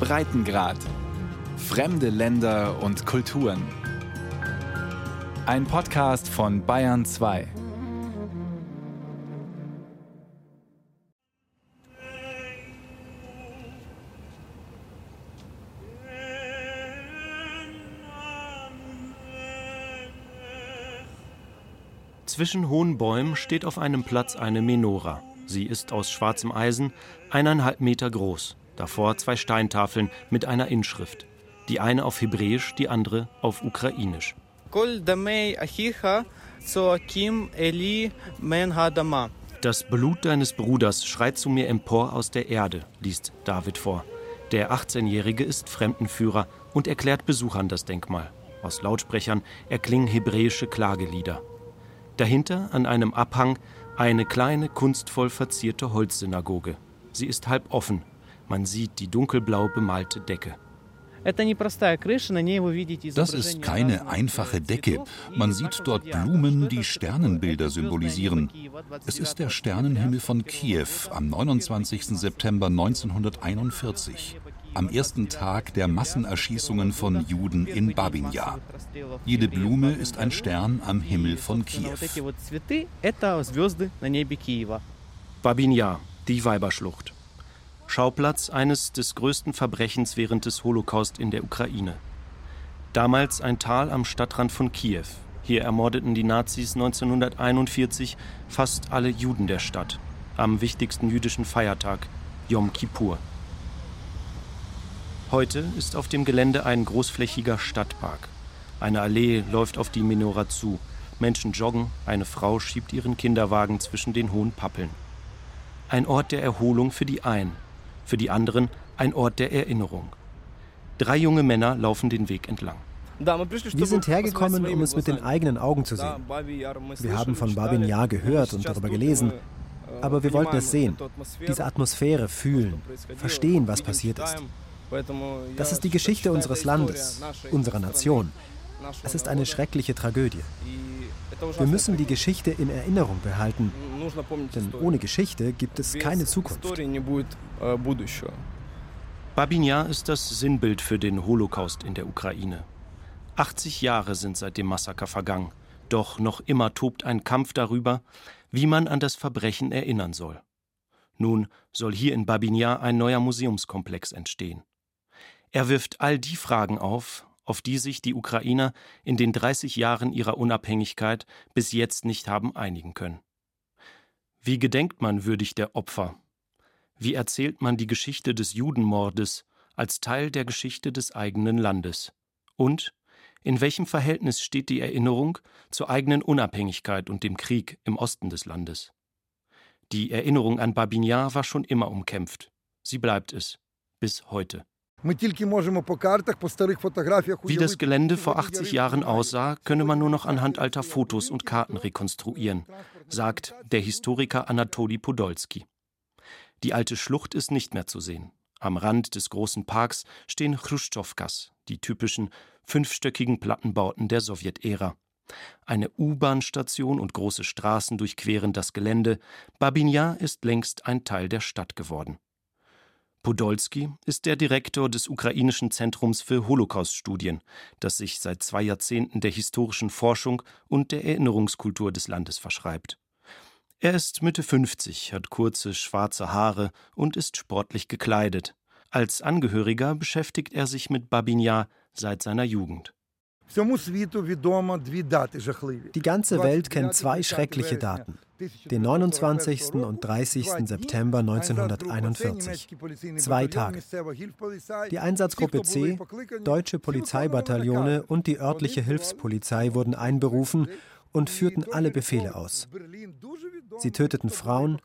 Breitengrad. Fremde Länder und Kulturen. Ein Podcast von Bayern 2. Zwischen hohen Bäumen steht auf einem Platz eine Menora. Sie ist aus schwarzem Eisen, eineinhalb Meter groß. Davor zwei Steintafeln mit einer Inschrift. Die eine auf Hebräisch, die andere auf Ukrainisch. Das Blut deines Bruders schreit zu mir empor aus der Erde, liest David vor. Der 18-Jährige ist Fremdenführer und erklärt Besuchern das Denkmal. Aus Lautsprechern erklingen hebräische Klagelieder. Dahinter an einem Abhang eine kleine, kunstvoll verzierte Holzsynagoge. Sie ist halb offen. Man sieht die dunkelblau bemalte Decke. Das ist keine einfache Decke. Man sieht dort Blumen, die Sternenbilder symbolisieren. Es ist der Sternenhimmel von Kiew am 29. September 1941 am ersten Tag der Massenerschießungen von Juden in Babinja. Jede Blume ist ein Stern am Himmel von Kiew. Babinja, die Weiberschlucht. Schauplatz eines des größten Verbrechens während des Holocaust in der Ukraine. Damals ein Tal am Stadtrand von Kiew. Hier ermordeten die Nazis 1941 fast alle Juden der Stadt am wichtigsten jüdischen Feiertag, Yom Kippur. Heute ist auf dem Gelände ein großflächiger Stadtpark. Eine Allee läuft auf die Menora zu. Menschen joggen, eine Frau schiebt ihren Kinderwagen zwischen den hohen Pappeln. Ein Ort der Erholung für die einen, für die anderen ein Ort der Erinnerung. Drei junge Männer laufen den Weg entlang. Wir sind hergekommen, um es mit den eigenen Augen zu sehen. Wir haben von Babin Yar gehört und darüber gelesen, aber wir wollten es sehen, diese Atmosphäre fühlen, verstehen, was passiert ist. Das ist die Geschichte unseres Landes, unserer Nation. Es ist eine schreckliche Tragödie. Wir müssen die Geschichte in Erinnerung behalten, denn ohne Geschichte gibt es keine Zukunft. Babinja ist das Sinnbild für den Holocaust in der Ukraine. 80 Jahre sind seit dem Massaker vergangen, doch noch immer tobt ein Kampf darüber, wie man an das Verbrechen erinnern soll. Nun soll hier in Babinja ein neuer Museumskomplex entstehen. Er wirft all die Fragen auf, auf die sich die Ukrainer in den 30 Jahren ihrer Unabhängigkeit bis jetzt nicht haben einigen können. Wie gedenkt man würdig der Opfer? Wie erzählt man die Geschichte des Judenmordes als Teil der Geschichte des eigenen Landes? Und in welchem Verhältnis steht die Erinnerung zur eigenen Unabhängigkeit und dem Krieg im Osten des Landes? Die Erinnerung an Babinjar war schon immer umkämpft. Sie bleibt es. Bis heute. Wie das Gelände vor 80 Jahren aussah, könne man nur noch anhand alter Fotos und Karten rekonstruieren, sagt der Historiker Anatoli Podolski. Die alte Schlucht ist nicht mehr zu sehen. Am Rand des großen Parks stehen Chruschtschowkas, die typischen fünfstöckigen Plattenbauten der Sowjetära. Eine U-Bahn-Station und große Straßen durchqueren das Gelände. Babinja ist längst ein Teil der Stadt geworden. Podolski ist der Direktor des ukrainischen Zentrums für Holocaust-Studien, das sich seit zwei Jahrzehnten der historischen Forschung und der Erinnerungskultur des Landes verschreibt. Er ist Mitte 50, hat kurze schwarze Haare und ist sportlich gekleidet. Als Angehöriger beschäftigt er sich mit Babinja seit seiner Jugend. Die ganze Welt kennt zwei schreckliche Daten. Den 29. und 30. September 1941. Zwei Tage. Die Einsatzgruppe C, deutsche Polizeibataillone und die örtliche Hilfspolizei wurden einberufen und führten alle Befehle aus. Sie töteten Frauen,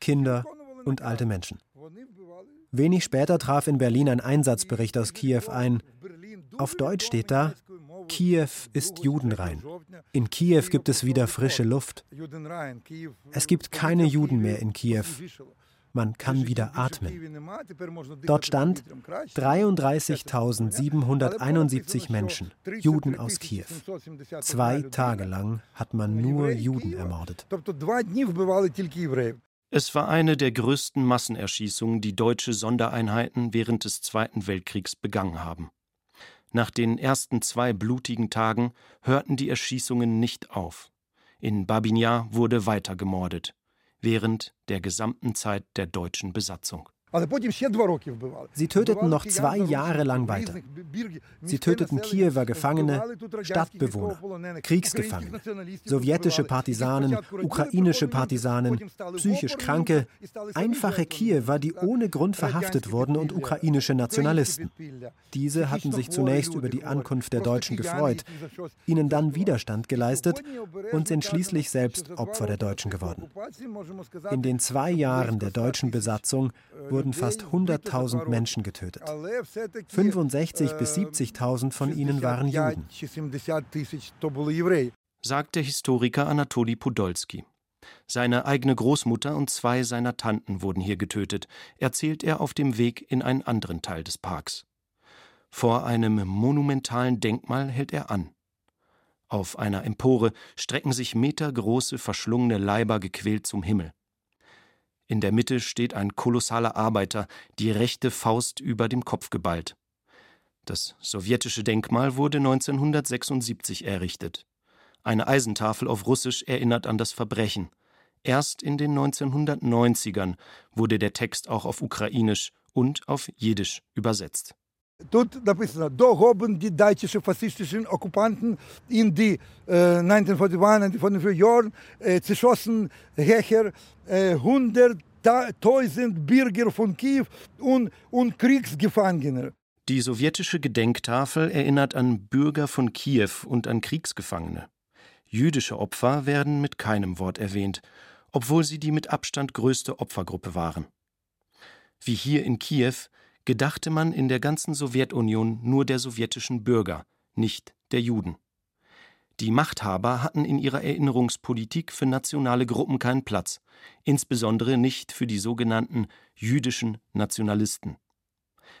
Kinder und alte Menschen. Wenig später traf in Berlin ein Einsatzbericht aus Kiew ein. Auf Deutsch steht da, Kiew ist judenrein. In Kiew gibt es wieder frische Luft. Es gibt keine Juden mehr in Kiew. Man kann wieder atmen. Dort stand 33.771 Menschen, Juden aus Kiew. Zwei Tage lang hat man nur Juden ermordet. Es war eine der größten Massenerschießungen, die deutsche Sondereinheiten während des Zweiten Weltkriegs begangen haben. Nach den ersten zwei blutigen Tagen hörten die Erschießungen nicht auf. In Babinjar wurde weiter gemordet, während der gesamten Zeit der deutschen Besatzung. Sie töteten noch zwei Jahre lang weiter. Sie töteten Kiewer Gefangene, Stadtbewohner, Kriegsgefangene, sowjetische Partisanen, ukrainische Partisanen, psychisch Kranke, einfache Kiewer, die ohne Grund verhaftet wurden und ukrainische Nationalisten. Diese hatten sich zunächst über die Ankunft der Deutschen gefreut, ihnen dann Widerstand geleistet und sind schließlich selbst Opfer der Deutschen geworden. In den zwei Jahren der deutschen Besatzung wurden wurden fast 100.000 Menschen getötet. 65 bis 70.000 von ihnen waren Juden. Sagt der Historiker Anatoli Podolski. Seine eigene Großmutter und zwei seiner Tanten wurden hier getötet, erzählt er auf dem Weg in einen anderen Teil des Parks. Vor einem monumentalen Denkmal hält er an. Auf einer Empore strecken sich metergroße, verschlungene Leiber gequält zum Himmel. In der Mitte steht ein kolossaler Arbeiter, die rechte Faust über dem Kopf geballt. Das sowjetische Denkmal wurde 1976 errichtet. Eine Eisentafel auf Russisch erinnert an das Verbrechen. Erst in den 1990ern wurde der Text auch auf Ukrainisch und auf Jiddisch übersetzt. Тут написано до гобен die deutsche faschistischen Okkupanten in die äh, 1941 von den Jahren äh, zerschossen Hecher äh, 100.000 Bürger von Kiew und, und Kriegsgefangene. Die sowjetische Gedenktafel erinnert an Bürger von Kiew und an Kriegsgefangene. Jüdische Opfer werden mit keinem Wort erwähnt, obwohl sie die mit Abstand größte Opfergruppe waren. Wie hier in Kiew gedachte man in der ganzen Sowjetunion nur der sowjetischen Bürger, nicht der Juden. Die Machthaber hatten in ihrer Erinnerungspolitik für nationale Gruppen keinen Platz, insbesondere nicht für die sogenannten jüdischen Nationalisten.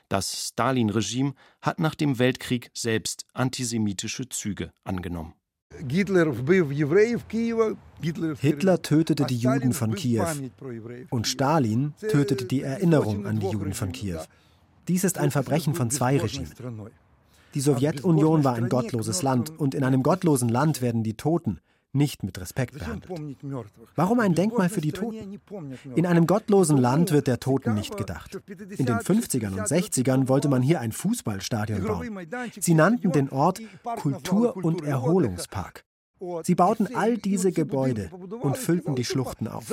Das Stalin-Regime hat nach dem Weltkrieg selbst antisemitische Züge angenommen. Hitler tötete die Juden von Kiew und Stalin tötete die Erinnerung an die Juden von Kiew. Dies ist ein Verbrechen von zwei Regimen. Die Sowjetunion war ein gottloses Land und in einem gottlosen Land werden die Toten nicht mit Respekt behandelt. Warum ein Denkmal für die Toten? In einem gottlosen Land wird der Toten nicht gedacht. In den 50ern und 60ern wollte man hier ein Fußballstadion bauen. Sie nannten den Ort Kultur- und Erholungspark. Sie bauten all diese Gebäude und füllten die Schluchten auf.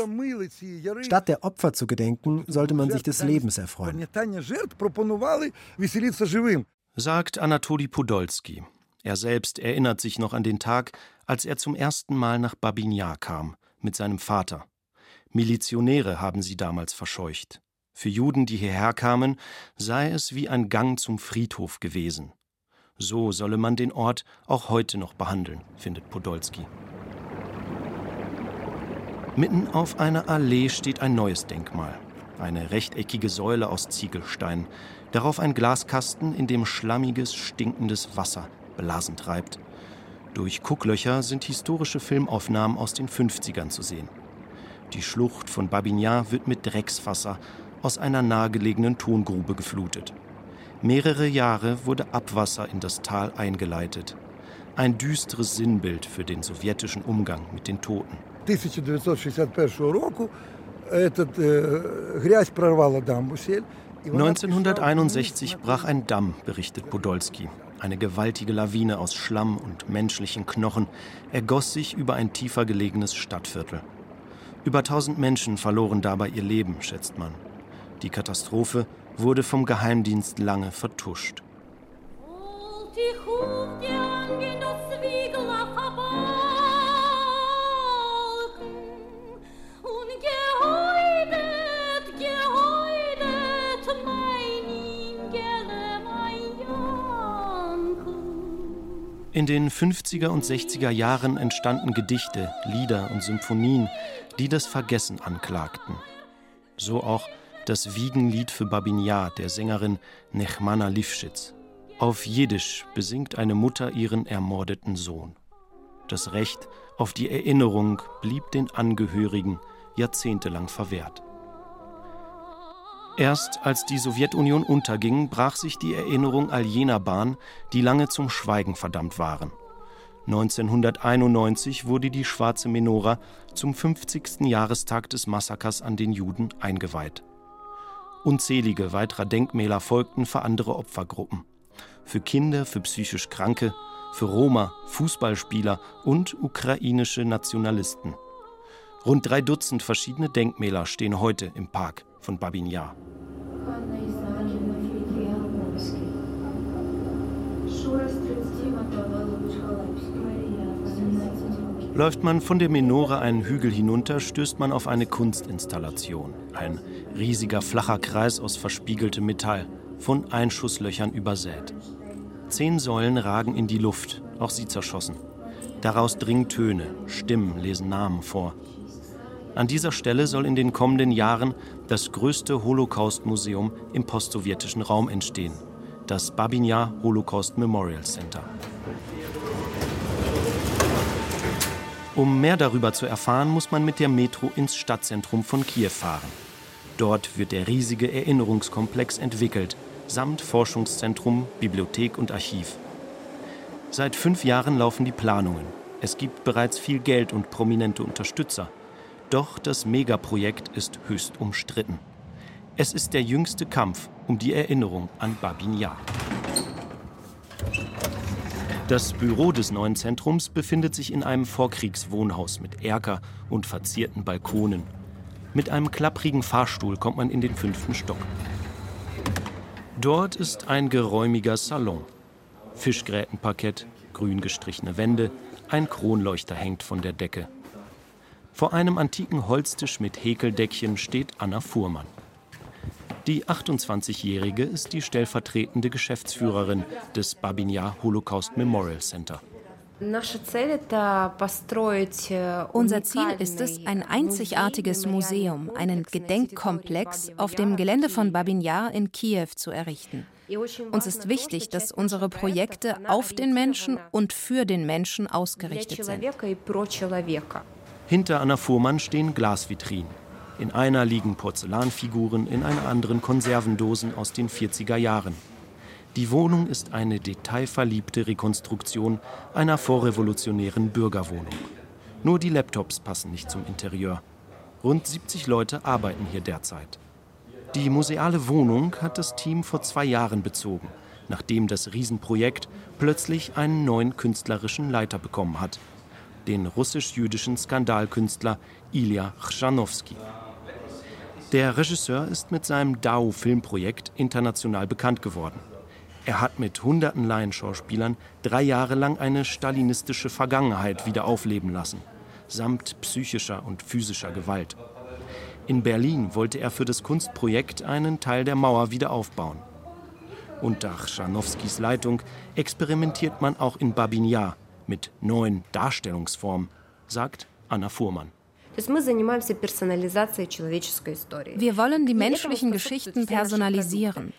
Statt der Opfer zu gedenken, sollte man sich des Lebens erfreuen. Sagt Anatoli Podolski. Er selbst erinnert sich noch an den Tag, als er zum ersten Mal nach Babinjar kam, mit seinem Vater. Milizionäre haben sie damals verscheucht. Für Juden, die hierher kamen, sei es wie ein Gang zum Friedhof gewesen. So solle man den Ort auch heute noch behandeln, findet Podolski. Mitten auf einer Allee steht ein neues Denkmal. Eine rechteckige Säule aus Ziegelstein. Darauf ein Glaskasten, in dem schlammiges, stinkendes Wasser Blasen treibt. Durch Gucklöcher sind historische Filmaufnahmen aus den 50ern zu sehen. Die Schlucht von Babinjar wird mit Dreckswasser aus einer nahegelegenen Tongrube geflutet. Mehrere Jahre wurde Abwasser in das Tal eingeleitet. Ein düsteres Sinnbild für den sowjetischen Umgang mit den Toten. 1961 brach ein Damm, berichtet Podolski. Eine gewaltige Lawine aus Schlamm und menschlichen Knochen ergoss sich über ein tiefer gelegenes Stadtviertel. Über 1000 Menschen verloren dabei ihr Leben, schätzt man. Die Katastrophe wurde vom Geheimdienst lange vertuscht. In den 50er und 60er Jahren entstanden Gedichte, Lieder und Symphonien, die das Vergessen anklagten. So auch das Wiegenlied für Babinjar der Sängerin Nechmana Lifschitz. Auf Jiddisch besingt eine Mutter ihren ermordeten Sohn. Das Recht auf die Erinnerung blieb den Angehörigen jahrzehntelang verwehrt. Erst als die Sowjetunion unterging, brach sich die Erinnerung all jener Bahn, die lange zum Schweigen verdammt waren. 1991 wurde die Schwarze Menora zum 50. Jahrestag des Massakers an den Juden eingeweiht. Unzählige weiterer Denkmäler folgten für andere Opfergruppen. Für Kinder, für psychisch Kranke, für Roma, Fußballspieler und ukrainische Nationalisten. Rund drei Dutzend verschiedene Denkmäler stehen heute im Park von Babin Yar. Läuft man von der Menore einen Hügel hinunter, stößt man auf eine Kunstinstallation. Ein riesiger flacher Kreis aus verspiegeltem Metall, von Einschusslöchern übersät. Zehn Säulen ragen in die Luft, auch sie zerschossen. Daraus dringen Töne, Stimmen lesen Namen vor. An dieser Stelle soll in den kommenden Jahren das größte Holocaust-Museum im postsowjetischen Raum entstehen, das Babinja Holocaust Memorial Center. Um mehr darüber zu erfahren, muss man mit der Metro ins Stadtzentrum von Kiew fahren. Dort wird der riesige Erinnerungskomplex entwickelt, samt Forschungszentrum, Bibliothek und Archiv. Seit fünf Jahren laufen die Planungen. Es gibt bereits viel Geld und prominente Unterstützer. Doch das Megaprojekt ist höchst umstritten. Es ist der jüngste Kampf um die Erinnerung an Babin Yar. Das Büro des neuen Zentrums befindet sich in einem Vorkriegswohnhaus mit Erker und verzierten Balkonen. Mit einem klapprigen Fahrstuhl kommt man in den fünften Stock. Dort ist ein geräumiger Salon. Fischgrätenparkett, grün gestrichene Wände, ein Kronleuchter hängt von der Decke. Vor einem antiken Holztisch mit Häkeldeckchen steht Anna Fuhrmann. Die 28-Jährige ist die stellvertretende Geschäftsführerin des Babinja Holocaust Memorial Center. Unser Ziel ist es, ein einzigartiges Museum, einen Gedenkkomplex auf dem Gelände von Babinjar in Kiew zu errichten. Uns ist wichtig, dass unsere Projekte auf den Menschen und für den Menschen ausgerichtet sind. Hinter Anna Fuhrmann stehen Glasvitrinen. In einer liegen Porzellanfiguren, in einer anderen Konservendosen aus den 40er Jahren. Die Wohnung ist eine detailverliebte Rekonstruktion einer vorrevolutionären Bürgerwohnung. Nur die Laptops passen nicht zum Interieur. Rund 70 Leute arbeiten hier derzeit. Die museale Wohnung hat das Team vor zwei Jahren bezogen, nachdem das Riesenprojekt plötzlich einen neuen künstlerischen Leiter bekommen hat. Den russisch-jüdischen Skandalkünstler Ilya Chrzanowski. Der Regisseur ist mit seinem DAO-Filmprojekt international bekannt geworden. Er hat mit hunderten Laienschauspielern drei Jahre lang eine stalinistische Vergangenheit wieder aufleben lassen, samt psychischer und physischer Gewalt. In Berlin wollte er für das Kunstprojekt einen Teil der Mauer wieder aufbauen. Unter Schanowskis Leitung experimentiert man auch in Babin Yar mit neuen Darstellungsformen, sagt Anna Fuhrmann. Wir wollen die menschlichen Geschichten personalisieren.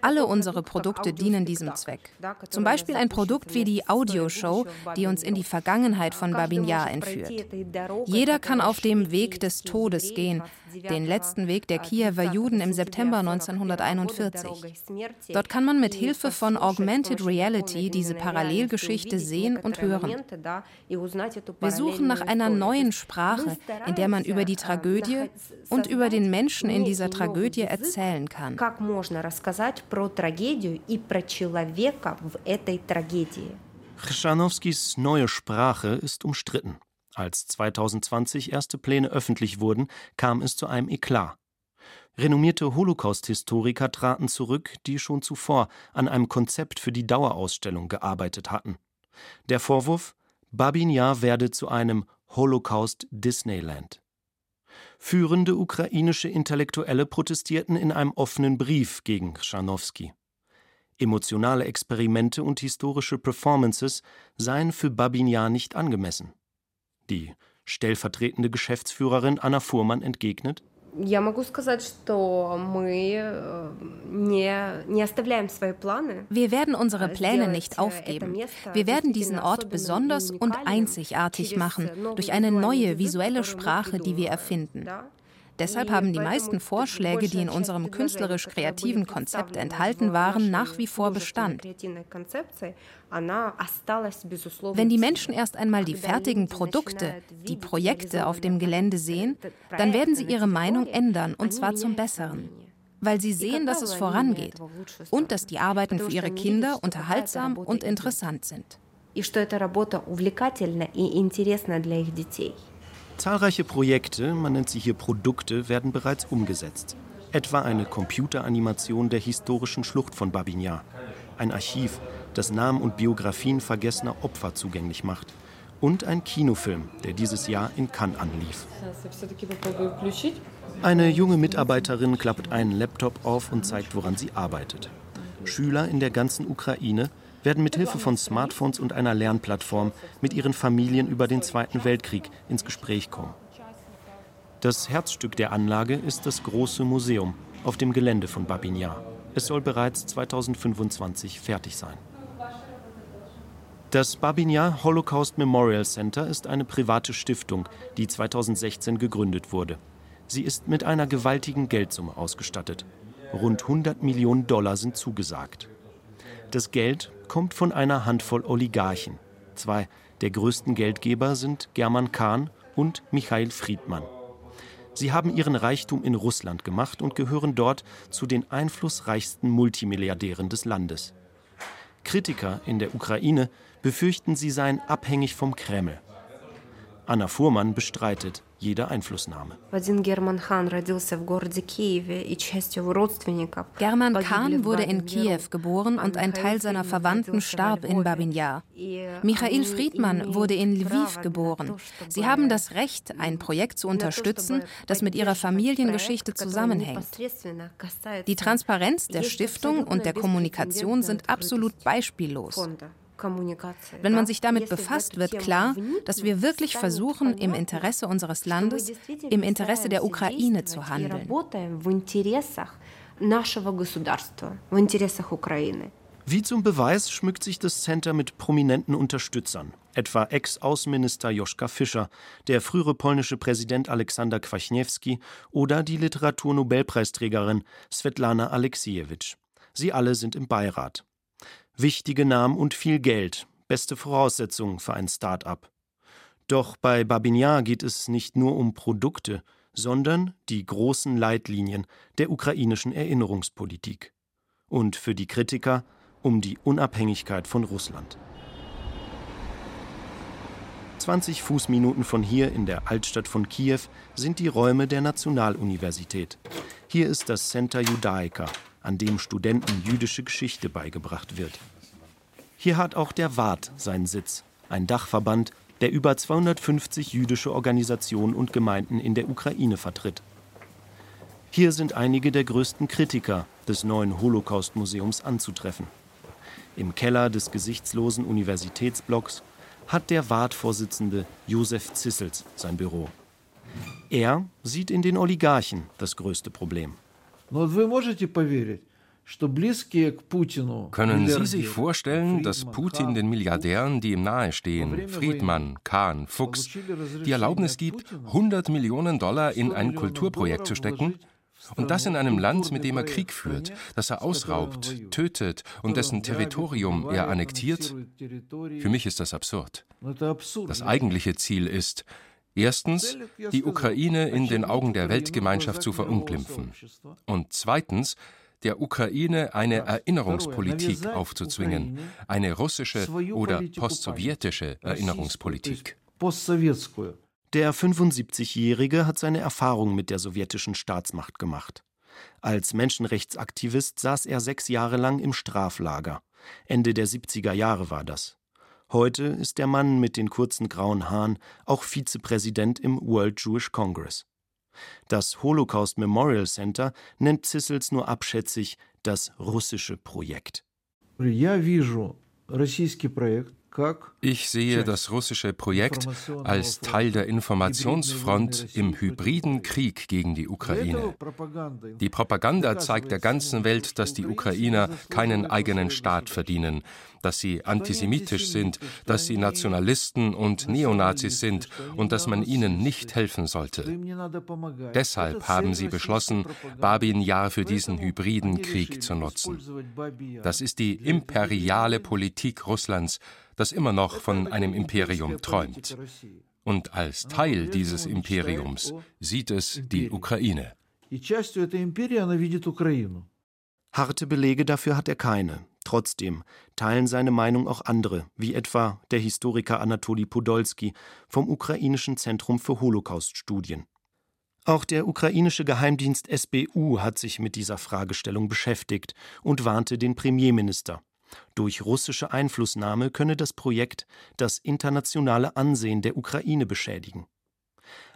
Alle unsere Produkte dienen diesem Zweck. Zum Beispiel ein Produkt wie die Audioshow, die uns in die Vergangenheit von Babin Yar entführt. Jeder kann auf dem Weg des Todes gehen, den letzten Weg der Kiewer Juden im September 1941. Dort kann man mit Hilfe von Augmented Reality diese Parallelgeschichte sehen und hören. Wir suchen nach einer neuen Sprache, in der man über die Tragödie und über den Menschen in dieser Tragödie erzählen kann. Chrzanowskis neue Sprache ist umstritten. Als 2020 erste Pläne öffentlich wurden, kam es zu einem Eklat. Renommierte Holocaust-Historiker traten zurück, die schon zuvor an einem Konzept für die Dauerausstellung gearbeitet hatten. Der Vorwurf, Babin werde zu einem Holocaust Disneyland. Führende ukrainische Intellektuelle protestierten in einem offenen Brief gegen Schanowski. Emotionale Experimente und historische Performances seien für Babin nicht angemessen. Die stellvertretende Geschäftsführerin Anna Fuhrmann entgegnet: Wir werden unsere Pläne nicht aufgeben. Wir werden diesen Ort besonders und einzigartig machen durch eine neue visuelle Sprache, die wir erfinden. Deshalb haben die meisten Vorschläge, die in unserem künstlerisch-kreativen Konzept enthalten waren, nach wie vor Bestand. Wenn die Menschen erst einmal die fertigen Produkte, die Projekte auf dem Gelände sehen, dann werden sie ihre Meinung ändern, und zwar zum Besseren weil sie sehen, dass es vorangeht und dass die Arbeiten für ihre Kinder unterhaltsam und interessant sind. Zahlreiche Projekte, man nennt sie hier Produkte, werden bereits umgesetzt. Etwa eine Computeranimation der historischen Schlucht von Babinja, ein Archiv, das Namen und Biografien vergessener Opfer zugänglich macht und ein Kinofilm, der dieses Jahr in Cannes anlief. Eine junge Mitarbeiterin klappt einen Laptop auf und zeigt, woran sie arbeitet. Schüler in der ganzen Ukraine werden mit Hilfe von Smartphones und einer Lernplattform mit ihren Familien über den Zweiten Weltkrieg ins Gespräch kommen. Das Herzstück der Anlage ist das große Museum auf dem Gelände von Babinjar. Es soll bereits 2025 fertig sein. Das Babinjar Holocaust Memorial Center ist eine private Stiftung, die 2016 gegründet wurde. Sie ist mit einer gewaltigen Geldsumme ausgestattet. Rund 100 Millionen Dollar sind zugesagt. Das Geld kommt von einer Handvoll Oligarchen. Zwei der größten Geldgeber sind German Kahn und Michail Friedmann. Sie haben ihren Reichtum in Russland gemacht und gehören dort zu den einflussreichsten Multimilliardären des Landes. Kritiker in der Ukraine befürchten, sie seien abhängig vom Kreml. Anna Fuhrmann bestreitet jede Einflussnahme. German Kahn wurde in Kiew geboren und ein Teil seiner Verwandten starb in Babinjar. Michail Friedmann wurde in Lviv geboren. Sie haben das Recht, ein Projekt zu unterstützen, das mit ihrer Familiengeschichte zusammenhängt. Die Transparenz der Stiftung und der Kommunikation sind absolut beispiellos. Wenn man sich damit befasst, wird klar, dass wir wirklich versuchen, im Interesse unseres Landes, im Interesse der Ukraine zu handeln. Wie zum Beweis schmückt sich das Center mit prominenten Unterstützern, etwa Ex-Außenminister Joschka Fischer, der frühere polnische Präsident Aleksander Kwaśniewski oder die Literaturnobelpreisträgerin Svetlana Alexiejewitsch. Sie alle sind im Beirat. Wichtige Namen und viel Geld, beste Voraussetzungen für ein Start-up. Doch bei Babinjar geht es nicht nur um Produkte, sondern die großen Leitlinien der ukrainischen Erinnerungspolitik. Und für die Kritiker um die Unabhängigkeit von Russland. 20 Fußminuten von hier in der Altstadt von Kiew sind die Räume der Nationaluniversität. Hier ist das Center Judaica, an dem Studenten jüdische Geschichte beigebracht wird. Hier hat auch der WART seinen Sitz, ein Dachverband, der über 250 jüdische Organisationen und Gemeinden in der Ukraine vertritt. Hier sind einige der größten Kritiker des neuen Holocaust-Museums anzutreffen. Im Keller des gesichtslosen Universitätsblocks hat der WART-Vorsitzende Josef Zissels sein Büro. Er sieht in den Oligarchen das größte Problem. Können Sie sich vorstellen, dass Putin den Milliardären, die ihm nahestehen, Friedmann, Kahn, Fuchs, die Erlaubnis gibt, 100 Millionen Dollar in ein Kulturprojekt zu stecken? Und das in einem Land, mit dem er Krieg führt, das er ausraubt, tötet und dessen Territorium er annektiert? Für mich ist das absurd. Das eigentliche Ziel ist, Erstens, die Ukraine in den Augen der Weltgemeinschaft zu verunglimpfen. Und zweitens, der Ukraine eine Erinnerungspolitik aufzuzwingen, eine russische oder postsowjetische Erinnerungspolitik. Der 75-Jährige hat seine Erfahrung mit der sowjetischen Staatsmacht gemacht. Als Menschenrechtsaktivist saß er sechs Jahre lang im Straflager. Ende der 70er Jahre war das. Heute ist der Mann mit den kurzen grauen Haaren auch Vizepräsident im World Jewish Congress. Das Holocaust Memorial Center nennt Zissels nur abschätzig das russische Projekt. Ich sehe das russische Projekt als Teil der Informationsfront im hybriden Krieg gegen die Ukraine. Die Propaganda zeigt der ganzen Welt, dass die Ukrainer keinen eigenen Staat verdienen, dass sie antisemitisch sind, dass sie Nationalisten und Neonazis sind und dass man ihnen nicht helfen sollte. Deshalb haben sie beschlossen, Babin Yar für diesen hybriden Krieg zu nutzen. Das ist die imperiale Politik Russlands, das immer noch von einem Imperium träumt. Und als Teil dieses Imperiums sieht es die Ukraine. Harte Belege dafür hat er keine. Trotzdem teilen seine Meinung auch andere, wie etwa der Historiker Anatoli Podolski vom Ukrainischen Zentrum für Holocauststudien. Auch der ukrainische Geheimdienst SBU hat sich mit dieser Fragestellung beschäftigt und warnte den Premierminister. Durch russische Einflussnahme könne das Projekt das internationale Ansehen der Ukraine beschädigen.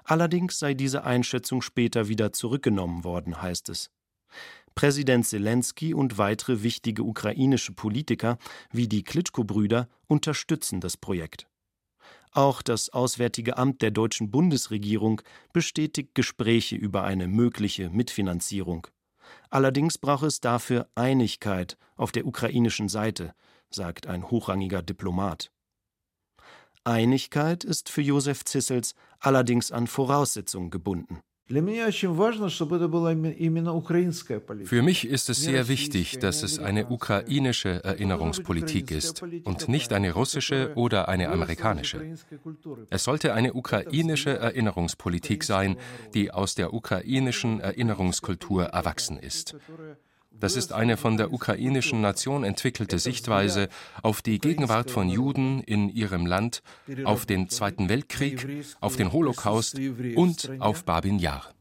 Allerdings sei diese Einschätzung später wieder zurückgenommen worden, heißt es. Präsident Zelensky und weitere wichtige ukrainische Politiker wie die Klitschko-Brüder unterstützen das Projekt. Auch das Auswärtige Amt der deutschen Bundesregierung bestätigt Gespräche über eine mögliche Mitfinanzierung. Allerdings brauche es dafür Einigkeit auf der ukrainischen Seite, sagt ein hochrangiger Diplomat. Einigkeit ist für Josef Zissels allerdings an Voraussetzungen gebunden. Für mich ist es sehr wichtig, dass es eine ukrainische Erinnerungspolitik ist und nicht eine russische oder eine amerikanische. Es sollte eine ukrainische Erinnerungspolitik sein, die aus der ukrainischen Erinnerungskultur erwachsen ist. Das ist eine von der ukrainischen Nation entwickelte Sichtweise auf die Gegenwart von Juden in ihrem Land, auf den Zweiten Weltkrieg, auf den Holocaust und auf Babin Yar.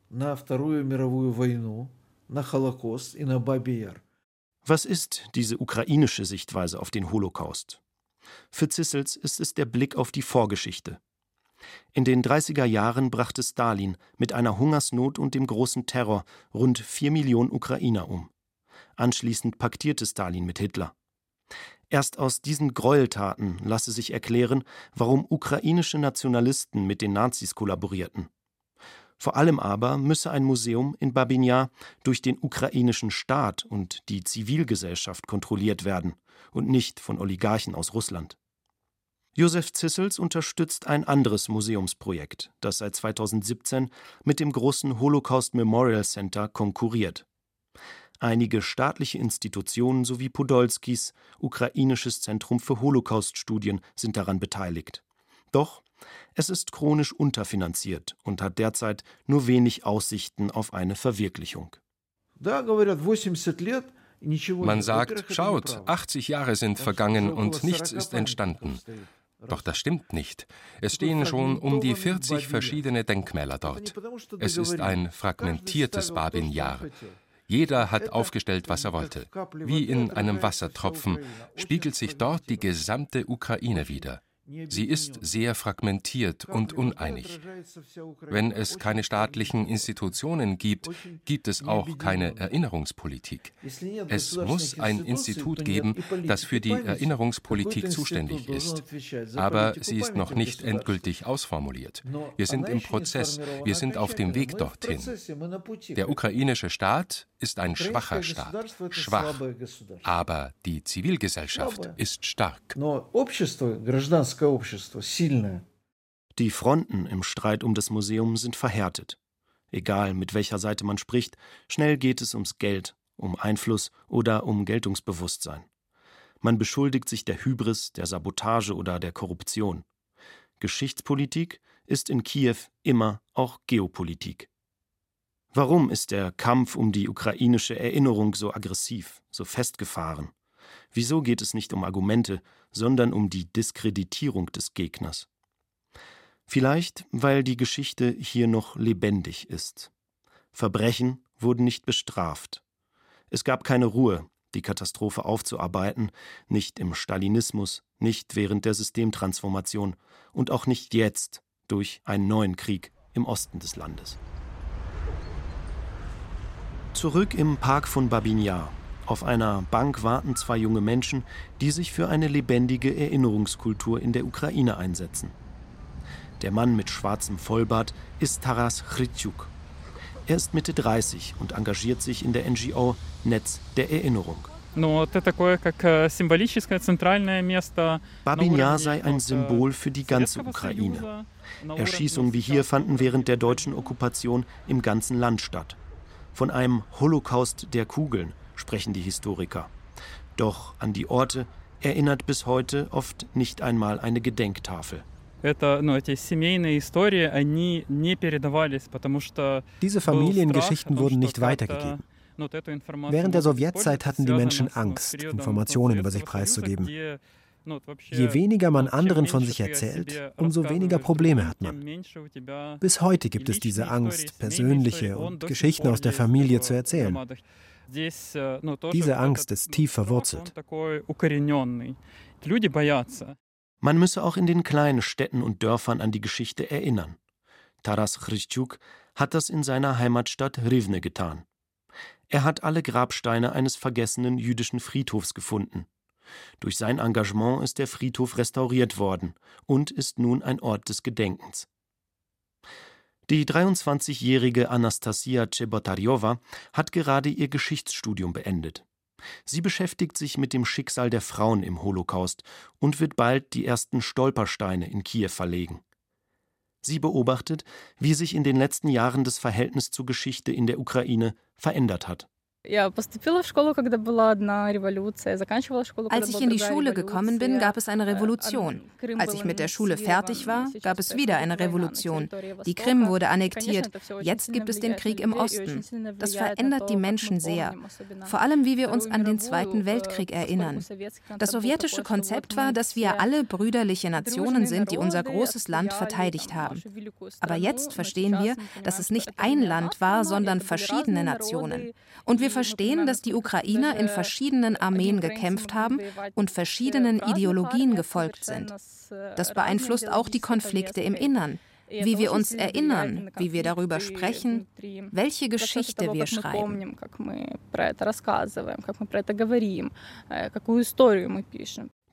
Was ist diese ukrainische Sichtweise auf den Holocaust? Für Zissels ist es der Blick auf die Vorgeschichte. In den 30er Jahren brachte Stalin mit einer Hungersnot und dem großen Terror rund vier Millionen Ukrainer um. Anschließend paktierte Stalin mit Hitler. Erst aus diesen Gräueltaten lasse sich erklären, warum ukrainische Nationalisten mit den Nazis kollaborierten. Vor allem aber müsse ein Museum in Babinja durch den ukrainischen Staat und die Zivilgesellschaft kontrolliert werden und nicht von Oligarchen aus Russland. Josef Zissels unterstützt ein anderes Museumsprojekt, das seit 2017 mit dem großen Holocaust Memorial Center konkurriert. Einige staatliche Institutionen sowie Podolskis ukrainisches Zentrum für Holocauststudien sind daran beteiligt. Doch es ist chronisch unterfinanziert und hat derzeit nur wenig Aussichten auf eine Verwirklichung. Man sagt, schaut, 80 Jahre sind vergangen und nichts ist entstanden. Doch das stimmt nicht. Es stehen schon um die 40 verschiedene Denkmäler dort. Es ist ein fragmentiertes Babin-Jahr. Jeder hat aufgestellt, was er wollte. Wie in einem Wassertropfen spiegelt sich dort die gesamte Ukraine wider. Sie ist sehr fragmentiert und uneinig. Wenn es keine staatlichen Institutionen gibt, gibt es auch keine Erinnerungspolitik. Es muss ein Institut geben, das für die Erinnerungspolitik zuständig ist. Aber sie ist noch nicht endgültig ausformuliert. Wir sind im Prozess, wir sind auf dem Weg dorthin. Der ukrainische Staat ist ein schwacher Staat, schwach, aber die Zivilgesellschaft ist stark. Die Fronten im Streit um das Museum sind verhärtet. Egal, mit welcher Seite man spricht, schnell geht es ums Geld, um Einfluss oder um Geltungsbewusstsein. Man beschuldigt sich der Hybris, der Sabotage oder der Korruption. Geschichtspolitik ist in Kiew immer auch Geopolitik. Warum ist der Kampf um die ukrainische Erinnerung so aggressiv, so festgefahren? Wieso geht es nicht um Argumente, sondern um die Diskreditierung des Gegners? Vielleicht, weil die Geschichte hier noch lebendig ist. Verbrechen wurden nicht bestraft. Es gab keine Ruhe, die Katastrophe aufzuarbeiten, nicht im Stalinismus, nicht während der Systemtransformation und auch nicht jetzt durch einen neuen Krieg im Osten des Landes. Zurück im Park von Babinjar Auf einer Bank warten zwei junge Menschen, die sich für eine lebendige Erinnerungskultur in der Ukraine einsetzen. Der Mann mit schwarzem Vollbart ist Taras Chrytschuk. Er ist Mitte 30 und engagiert sich in der NGO Netz der Erinnerung. Э, Babinjar sei ein Symbol für die ganze Ukraine. Erschießungen wie hier fanden während der deutschen Okkupation im ganzen Land statt. Von einem Holocaust der Kugeln sprechen die Historiker. Doch an die Orte erinnert bis heute oft nicht einmal eine Gedenktafel. Diese Familiengeschichten wurden nicht weitergegeben. Während der Sowjetzeit hatten die Menschen Angst, Informationen über sich preiszugeben. Je weniger man anderen von sich erzählt, umso weniger Probleme hat man. Bis heute gibt es diese Angst, persönliche und Geschichten aus der Familie zu erzählen. Diese Angst ist tief verwurzelt. Man müsse auch in den kleinen Städten und Dörfern an die Geschichte erinnern. Taras Chryschuk hat das in seiner Heimatstadt Rivne getan. Er hat alle Grabsteine eines vergessenen jüdischen Friedhofs gefunden. Durch sein Engagement ist der Friedhof restauriert worden und ist nun ein Ort des Gedenkens. Die 23-jährige Anastasia Chebotarjowa hat gerade ihr Geschichtsstudium beendet. Sie beschäftigt sich mit dem Schicksal der Frauen im Holocaust und wird bald die ersten Stolpersteine in Kiew verlegen. Sie beobachtet, wie sich in den letzten Jahren das Verhältnis zur Geschichte in der Ukraine verändert hat. Als ich in die Schule gekommen bin, gab es eine Revolution. Als ich mit der Schule fertig war, gab es wieder eine Revolution. Die Krim wurde annektiert. Jetzt gibt es den Krieg im Osten. Das verändert die Menschen sehr. Vor allem, wie wir uns an den Zweiten Weltkrieg erinnern. Das sowjetische Konzept war, dass wir alle brüderliche Nationen sind, die unser großes Land verteidigt haben. Aber jetzt verstehen wir, dass es nicht ein Land war, sondern verschiedene Nationen. Und wir verstehen, dass die Ukrainer in verschiedenen Armeen gekämpft haben und verschiedenen Ideologien gefolgt sind. Das beeinflusst auch die Konflikte im Innern wie wir uns erinnern, wie wir darüber sprechen, welche Geschichte wir schreiben.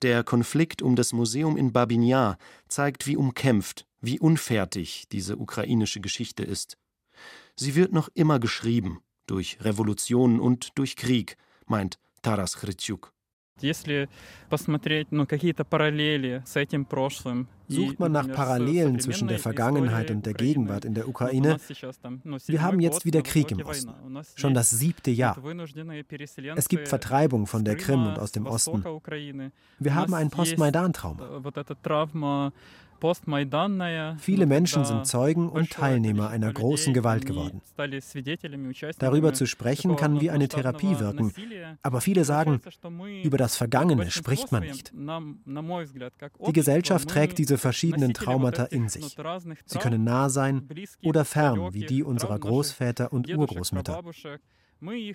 Der Konflikt um das Museum in Babinjar zeigt, wie umkämpft, wie unfertig diese ukrainische Geschichte ist. Sie wird noch immer geschrieben, durch Revolutionen und durch Krieg, meint Taras Chrytschuk. Sucht man nach Parallelen zwischen der Vergangenheit und der Gegenwart in der Ukraine, wir haben jetzt wieder Krieg im Osten, schon das siebte Jahr. Es gibt Vertreibung von der Krim und aus dem Osten. Wir haben ein Post-Maidan-Trauma. Viele Menschen sind Zeugen und Teilnehmer einer großen Gewalt geworden. Darüber zu sprechen kann wie eine Therapie wirken, aber viele sagen, über das Vergangene spricht man nicht. Die Gesellschaft trägt diese verschiedenen Traumata in sich. Sie können nah sein oder fern, wie die unserer Großväter und Urgroßmütter.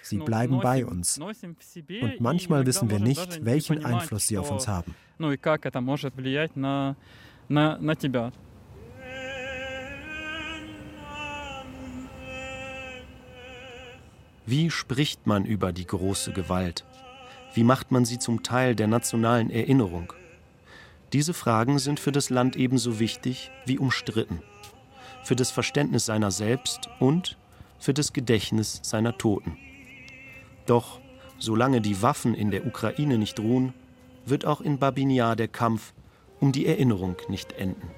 Sie bleiben bei uns. Und manchmal wissen wir nicht, welchen Einfluss sie auf uns haben на, на тебя. Wie spricht man über die große Gewalt? Wie macht man sie zum Teil der nationalen Erinnerung? Diese Fragen sind für das Land ebenso wichtig wie umstritten. Für das Verständnis seiner selbst und für das Gedächtnis seiner Toten. Doch solange die Waffen in der Ukraine nicht ruhen, wird auch in Babinjar der Kampf um die Erinnerung nicht enden.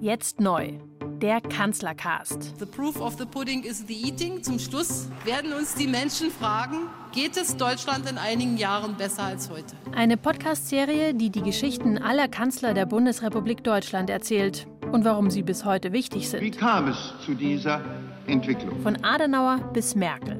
Jetzt neu der Kanzlercast. The proof of the pudding is the eating. Zum Schluss werden uns die Menschen fragen, geht es Deutschland in einigen Jahren besser als heute? Eine Podcast-Serie, die die Geschichten aller Kanzler der Bundesrepublik Deutschland erzählt und warum sie bis heute wichtig sind. Wie kam es zu dieser Entwicklung? Von Adenauer bis Merkel